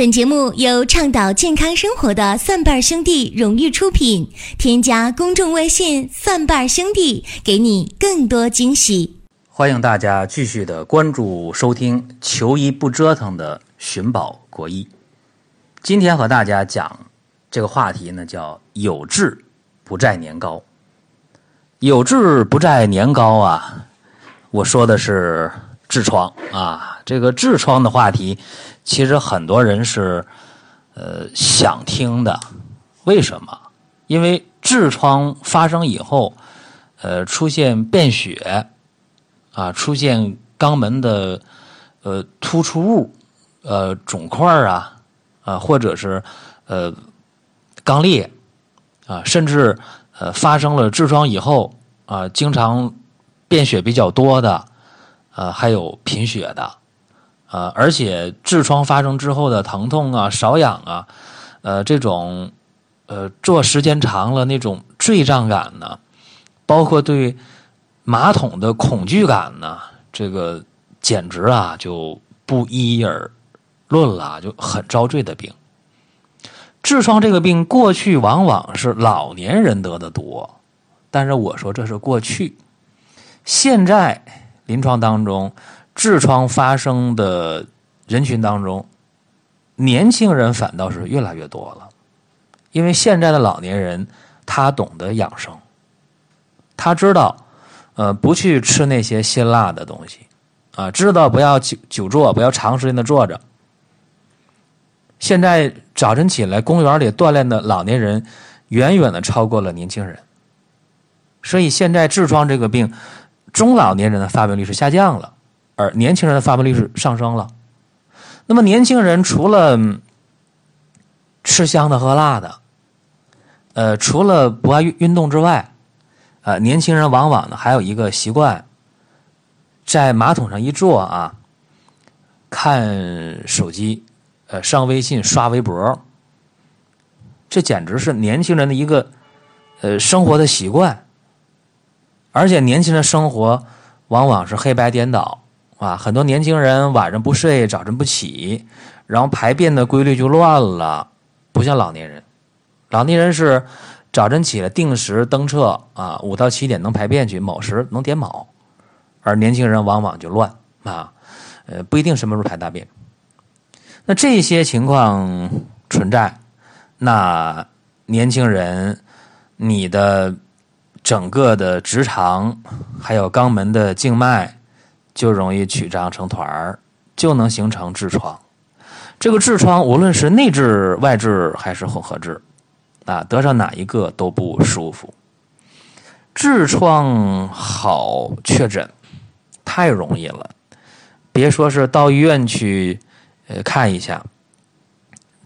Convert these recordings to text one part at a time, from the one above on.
本节目由倡导健康生活的蒜瓣兄弟荣誉出品。添加公众微信“蒜瓣兄弟”，给你更多惊喜。欢迎大家继续的关注收听“求医不折腾”的寻宝国医。今天和大家讲这个话题呢，叫“有志不在年高”。有志不在年高啊，我说的是痔疮啊。这个痔疮的话题。其实很多人是，呃，想听的。为什么？因为痔疮发生以后，呃，出现便血，啊，出现肛门的呃突出物，呃，肿块啊，啊，或者是呃肛裂，啊，甚至呃发生了痔疮以后，啊，经常便血比较多的，呃，还有贫血的。啊，而且痔疮发生之后的疼痛啊、瘙痒啊，呃，这种呃坐时间长了那种坠胀感呢，包括对马桶的恐惧感呢，这个简直啊就不一而论了，就很遭罪的病。痔疮这个病过去往往是老年人得的多，但是我说这是过去，现在临床当中。痔疮发生的人群当中，年轻人反倒是越来越多了，因为现在的老年人他懂得养生，他知道，呃，不去吃那些辛辣的东西，啊，知道不要久久坐，不要长时间的坐着。现在早晨起来公园里锻炼的老年人，远远的超过了年轻人，所以现在痔疮这个病，中老年人的发病率是下降了。而年轻人的发病率是上升了，那么年轻人除了吃香的喝辣的，呃，除了不爱运运动之外，啊，年轻人往往呢还有一个习惯，在马桶上一坐啊，看手机，呃，上微信刷微博，这简直是年轻人的一个呃生活的习惯，而且年轻人生活往往是黑白颠倒。啊，很多年轻人晚上不睡，早晨不起，然后排便的规律就乱了，不像老年人。老年人是早晨起来定时登厕啊，五到七点能排便去，某时能点卯，而年轻人往往就乱啊，呃，不一定什么时候排大便。那这些情况存在，那年轻人，你的整个的直肠还有肛门的静脉。就容易曲张成团儿，就能形成痔疮。这个痔疮无论是内痔、外痔还是混合痔，啊，得上哪一个都不舒服。痔疮好确诊，太容易了。别说是到医院去，呃，看一下，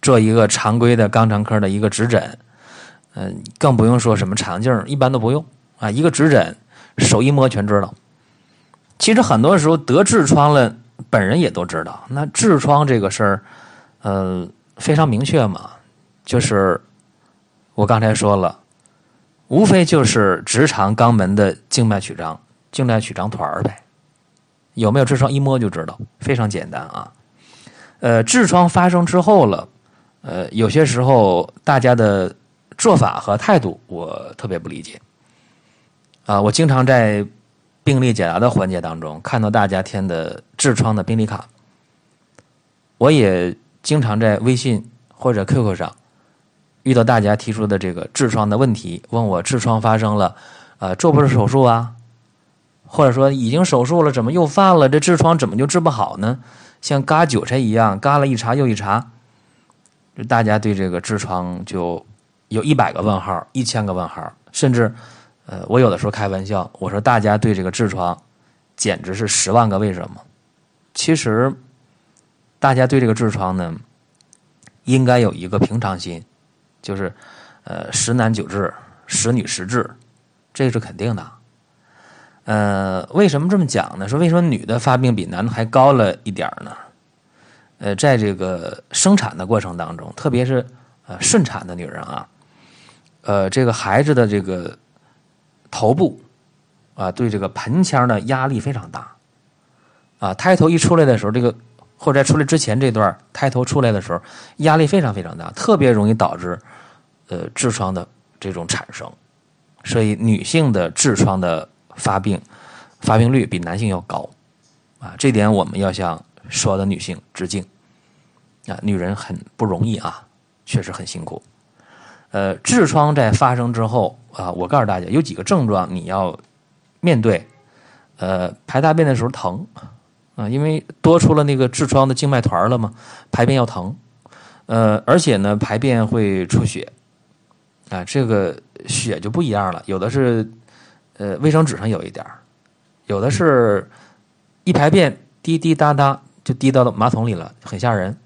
做一个常规的肛肠科的一个指诊，嗯，更不用说什么肠镜，一般都不用啊，一个指诊，手一摸全知道。其实很多时候得痔疮了，本人也都知道。那痔疮这个事儿，呃，非常明确嘛，就是我刚才说了，无非就是直肠肛门的静脉曲张、静脉曲张团儿呗。有没有痔疮一摸就知道，非常简单啊。呃，痔疮发生之后了，呃，有些时候大家的做法和态度我特别不理解。啊，我经常在。病例解答的环节当中，看到大家填的痔疮的病历卡，我也经常在微信或者 QQ 上遇到大家提出的这个痔疮的问题，问我痔疮发生了，呃，做不做手术啊？或者说已经手术了，怎么又犯了？这痔疮怎么就治不好呢？像割韭菜一样，割了一茬又一茬，大家对这个痔疮就有一百个问号，一千个问号，甚至。呃，我有的时候开玩笑，我说大家对这个痔疮，简直是十万个为什么。其实，大家对这个痔疮呢，应该有一个平常心，就是呃十男九痔，十女十痔，这是肯定的。呃，为什么这么讲呢？说为什么女的发病比男的还高了一点呢？呃，在这个生产的过程当中，特别是呃顺产的女人啊，呃，这个孩子的这个。头部，啊，对这个盆腔的压力非常大，啊，胎头一出来的时候，这个或者在出来之前这段胎头出来的时候，压力非常非常大，特别容易导致呃痔疮的这种产生。所以女性的痔疮的发病发病率比男性要高啊，这点我们要向所有的女性致敬啊，女人很不容易啊，确实很辛苦。呃，痔疮在发生之后啊，我告诉大家有几个症状你要面对。呃，排大便的时候疼啊，因为多出了那个痔疮的静脉团了嘛，排便要疼。呃，而且呢，排便会出血啊，这个血就不一样了，有的是呃卫生纸上有一点有的是一排便滴滴答答就滴到了马桶里了，很吓人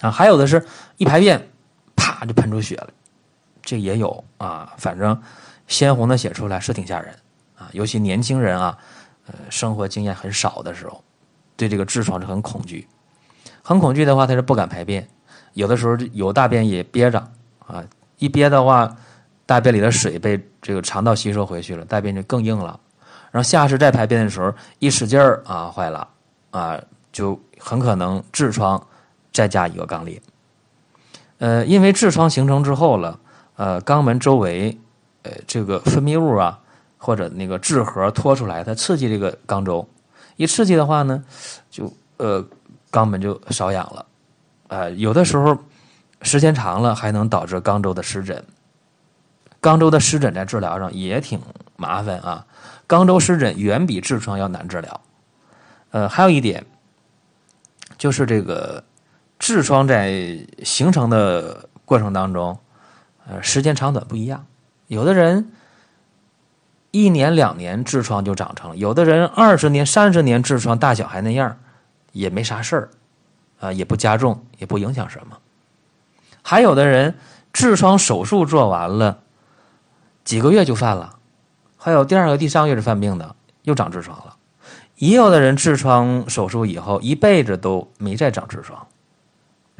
啊。还有的是一排便啪就喷出血了，这也有啊。反正鲜红的血出来是挺吓人。啊，尤其年轻人啊，呃，生活经验很少的时候，对这个痔疮是很恐惧，很恐惧的话，他是不敢排便，有的时候有大便也憋着啊，一憋的话，大便里的水被这个肠道吸收回去了，大便就更硬了，然后下次再排便的时候一使劲儿啊，坏了啊，就很可能痔疮再加一个肛裂，呃，因为痔疮形成之后了，呃，肛门周围呃这个分泌物啊。或者那个痔核脱出来，它刺激这个肛周，一刺激的话呢，就呃肛门就瘙痒了，呃有的时候时间长了还能导致肛周的湿疹。肛周的湿疹在治疗上也挺麻烦啊，肛周湿疹远比痔疮要难治疗。呃，还有一点就是这个痔疮在形成的过程当中，呃时间长短不一样，有的人。一年两年痔疮就长成了，有的人二十年、三十年痔疮大小还那样，也没啥事儿，啊，也不加重，也不影响什么。还有的人痔疮手术做完了，几个月就犯了，还有第二个、第三个月是犯病的，又长痔疮了。也有的人痔疮手术以后一辈子都没再长痔疮，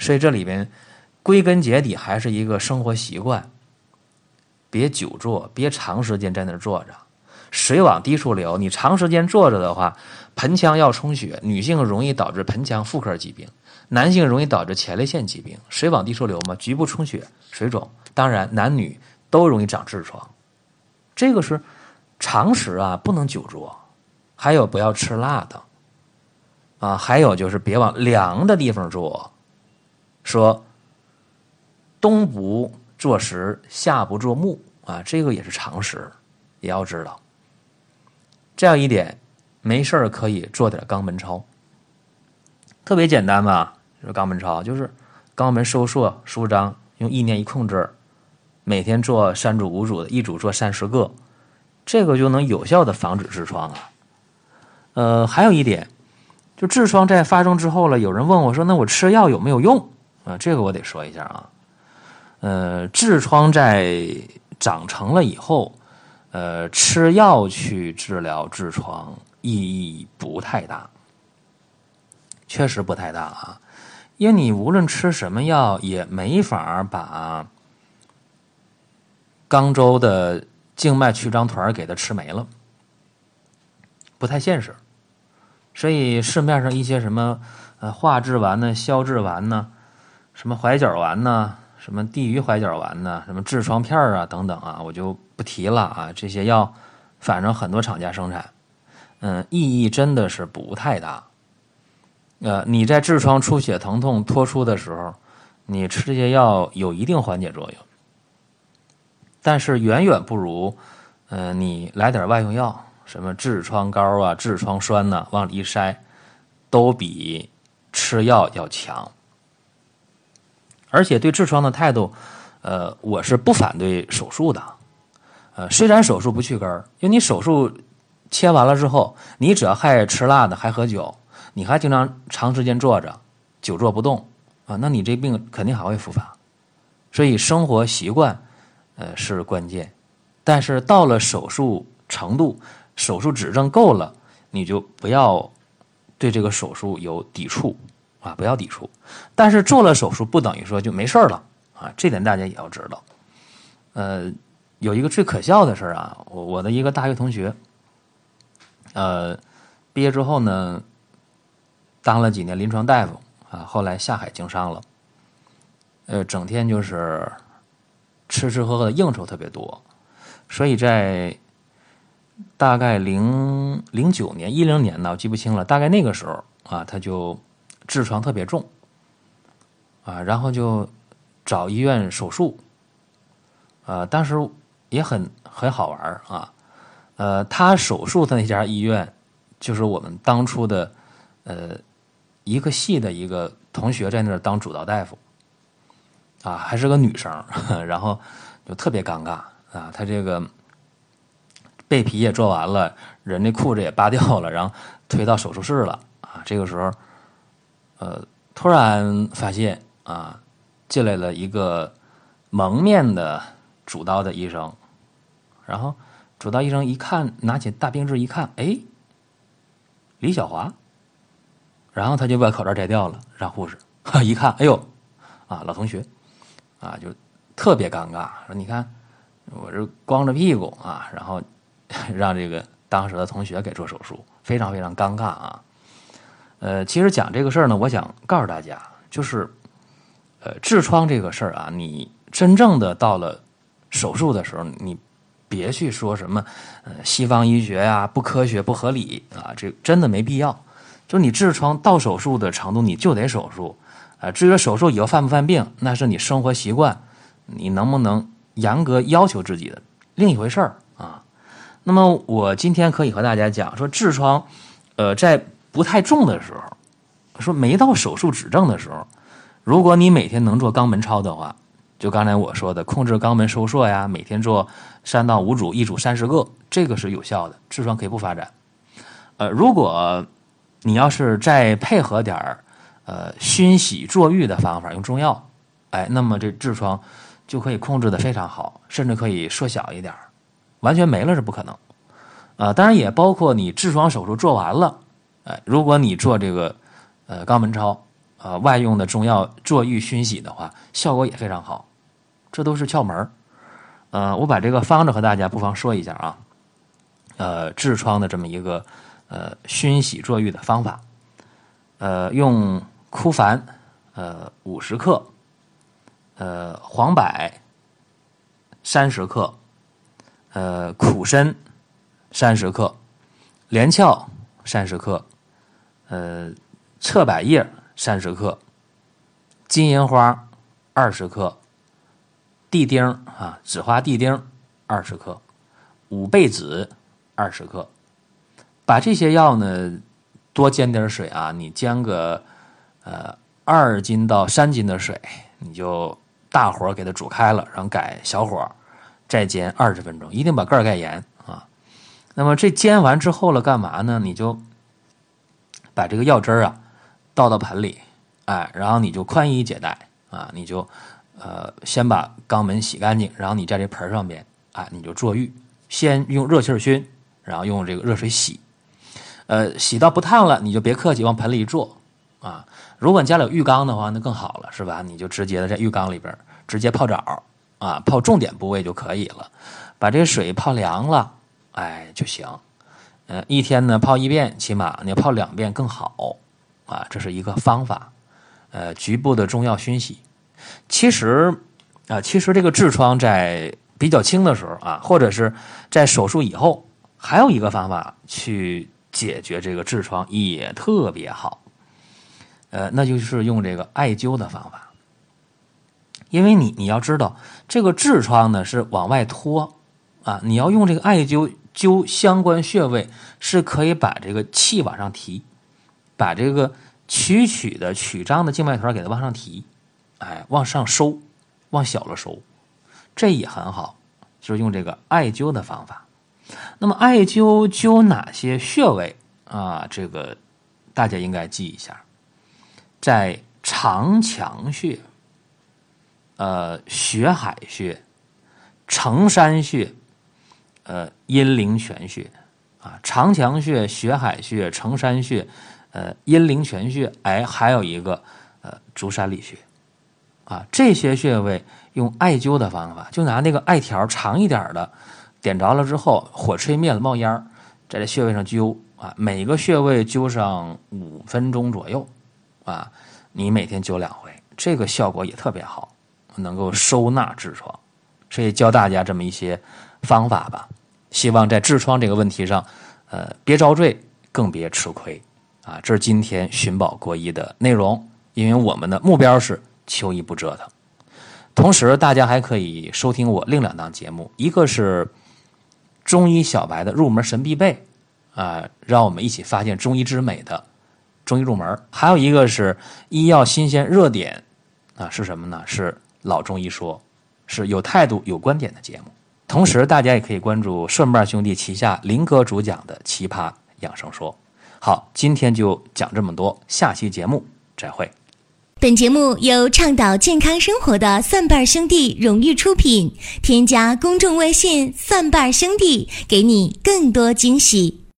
所以这里边归根结底还是一个生活习惯。别久坐，别长时间在那儿坐着，水往低处流。你长时间坐着的话，盆腔要充血，女性容易导致盆腔妇科疾病，男性容易导致前列腺疾病。水往低处流嘛，局部充血、水肿，当然男女都容易长痔疮。这个是常识啊，不能久坐。还有不要吃辣的啊，还有就是别往凉的地方坐。说东不。坐实下不坐木啊，这个也是常识，也要知道。这样一点，没事可以做点肛门操，特别简单吧？就是肛门操就是肛门收缩舒张，用意念一控制，每天做三组五组的，一组做三十个，这个就能有效的防止痔疮啊。呃，还有一点，就痔疮在发生之后了，有人问我说：“那我吃药有没有用？”啊，这个我得说一下啊。呃，痔疮在长成了以后，呃，吃药去治疗痔疮意义不太大，确实不太大啊。因为你无论吃什么药，也没法把肛周的静脉曲张团给它吃没了，不太现实。所以市面上一些什么呃化痔丸呢、消痔丸呢、什么怀角丸呢。什么地榆怀角丸呢？什么痔疮片啊，等等啊，我就不提了啊。这些药，反正很多厂家生产，嗯，意义真的是不太大。呃，你在痔疮出血、疼痛、脱出的时候，你吃这些药有一定缓解作用，但是远远不如，嗯，你来点外用药，什么痔疮膏啊、痔疮栓呐，往里一塞，都比吃药要强。而且对痔疮的态度，呃，我是不反对手术的，呃，虽然手术不去根儿，因为你手术切完了之后，你只要还吃辣的，还喝酒，你还经常长时间坐着，久坐不动啊，那你这病肯定还会复发。所以生活习惯，呃，是关键。但是到了手术程度，手术指征够了，你就不要对这个手术有抵触。啊，不要抵触，但是做了手术不等于说就没事了啊，这点大家也要知道。呃，有一个最可笑的事啊，我我的一个大学同学，呃，毕业之后呢，当了几年临床大夫啊，后来下海经商了。呃，整天就是吃吃喝喝的应酬特别多，所以在大概零零九年、一零年呢，我记不清了。大概那个时候啊，他就痔疮特别重啊，然后就找医院手术。呃，当时也很很好玩啊。呃，他手术的那家医院就是我们当初的呃一个系的一个同学在那儿当主刀大夫。啊，还是个女生，然后就特别尴尬啊。他这个背皮也做完了，人的裤子也扒掉了，然后推到手术室了啊。这个时候，呃，突然发现啊，进来了一个蒙面的主刀的医生，然后主刀医生一看，拿起大病志一看，哎，李小华，然后他就把口罩摘掉了，让护士 一看，哎呦，啊，老同学。啊，就特别尴尬。说你看，我这光着屁股啊，然后 让这个当时的同学给做手术，非常非常尴尬啊。呃，其实讲这个事儿呢，我想告诉大家，就是呃，痔疮这个事儿啊，你真正的到了手术的时候，你别去说什么呃西方医学呀不科学不合理啊，这真的没必要。就你痔疮到手术的程度，你就得手术。啊，至于手术以后犯不犯病，那是你生活习惯，你能不能严格要求自己的另一回事儿啊。那么我今天可以和大家讲说，痔疮，呃，在不太重的时候，说没到手术指证的时候，如果你每天能做肛门操的话，就刚才我说的控制肛门收缩呀，每天做三到五组，一组三十个，这个是有效的，痔疮可以不发展。呃，如果你要是再配合点儿。呃，熏洗坐浴的方法用中药，哎，那么这痔疮就可以控制的非常好，甚至可以缩小一点完全没了是不可能。啊，当然也包括你痔疮手术做完了，哎，如果你做这个呃肛门超，呃外用的中药坐浴熏洗的话，效果也非常好，这都是窍门呃，我把这个方子和大家不妨说一下啊，呃，痔疮的这么一个呃熏洗坐浴的方法，呃，用。枯矾，呃，五十克，呃，黄柏三十克，呃，苦参三十克，连翘三十克，呃，侧柏叶三十克，金银花二十克，地丁啊，紫花地丁二十克，五倍子二十克，把这些药呢多煎点水啊，你煎个。呃，二斤到三斤的水，你就大火给它煮开了，然后改小火再煎二十分钟，一定把盖盖严。那么这煎完之后了，干嘛呢？你就把这个药汁儿啊倒到盆里，哎，然后你就宽衣解带啊，你就呃先把肛门洗干净，然后你在这盆上边，哎，你就坐浴，先用热气熏，然后用这个热水洗，呃，洗到不烫了，你就别客气，往盆里一坐啊。如果你家里有浴缸的话，那更好了，是吧？你就直接的在浴缸里边直接泡澡啊，泡重点部位就可以了。把这水泡凉了，哎就行。呃，一天呢泡一遍，起码你要泡两遍更好啊。这是一个方法。呃，局部的中药熏洗。其实啊，其实这个痔疮在比较轻的时候啊，或者是在手术以后，还有一个方法去解决这个痔疮也特别好。呃，那就是用这个艾灸的方法，因为你你要知道，这个痔疮呢是往外拖啊，你要用这个艾灸灸相关穴位，是可以把这个气往上提，把这个曲曲的曲张的静脉团给它往上提，哎，往上收，往小了收，这也很好，就是用这个艾灸的方法。那么艾灸灸哪些穴位啊？这个大家应该记一下。在长强穴、呃血海穴、承山穴、呃阴陵泉穴啊，长强穴、血海穴、承山穴、呃阴陵泉穴，哎，还有一个呃足三里穴啊，这些穴位用艾灸的方法，就拿那个艾条长一点的，点着了之后，火吹灭了冒烟在这穴位上灸啊，每个穴位灸上五分钟左右啊，你每天灸两回，这个效果也特别好，能够收纳痔疮。所以教大家这么一些方法吧，希望在痔疮这个问题上，呃，别遭罪，更别吃亏啊！这是今天寻宝国医的内容，因为我们的目标是求医不折腾。同时，大家还可以收听我另两档节目，一个是中医小白的入门神必备啊，让我们一起发现中医之美的中医入门；还有一个是医药新鲜热点啊，是什么呢？是老中医说。是有态度、有观点的节目。同时，大家也可以关注蒜瓣兄弟旗下林哥主讲的《奇葩养生说》。好，今天就讲这么多，下期节目再会。本节目由倡导健康生活的蒜瓣兄弟荣誉出品。添加公众微信“蒜瓣兄弟”，给你更多惊喜。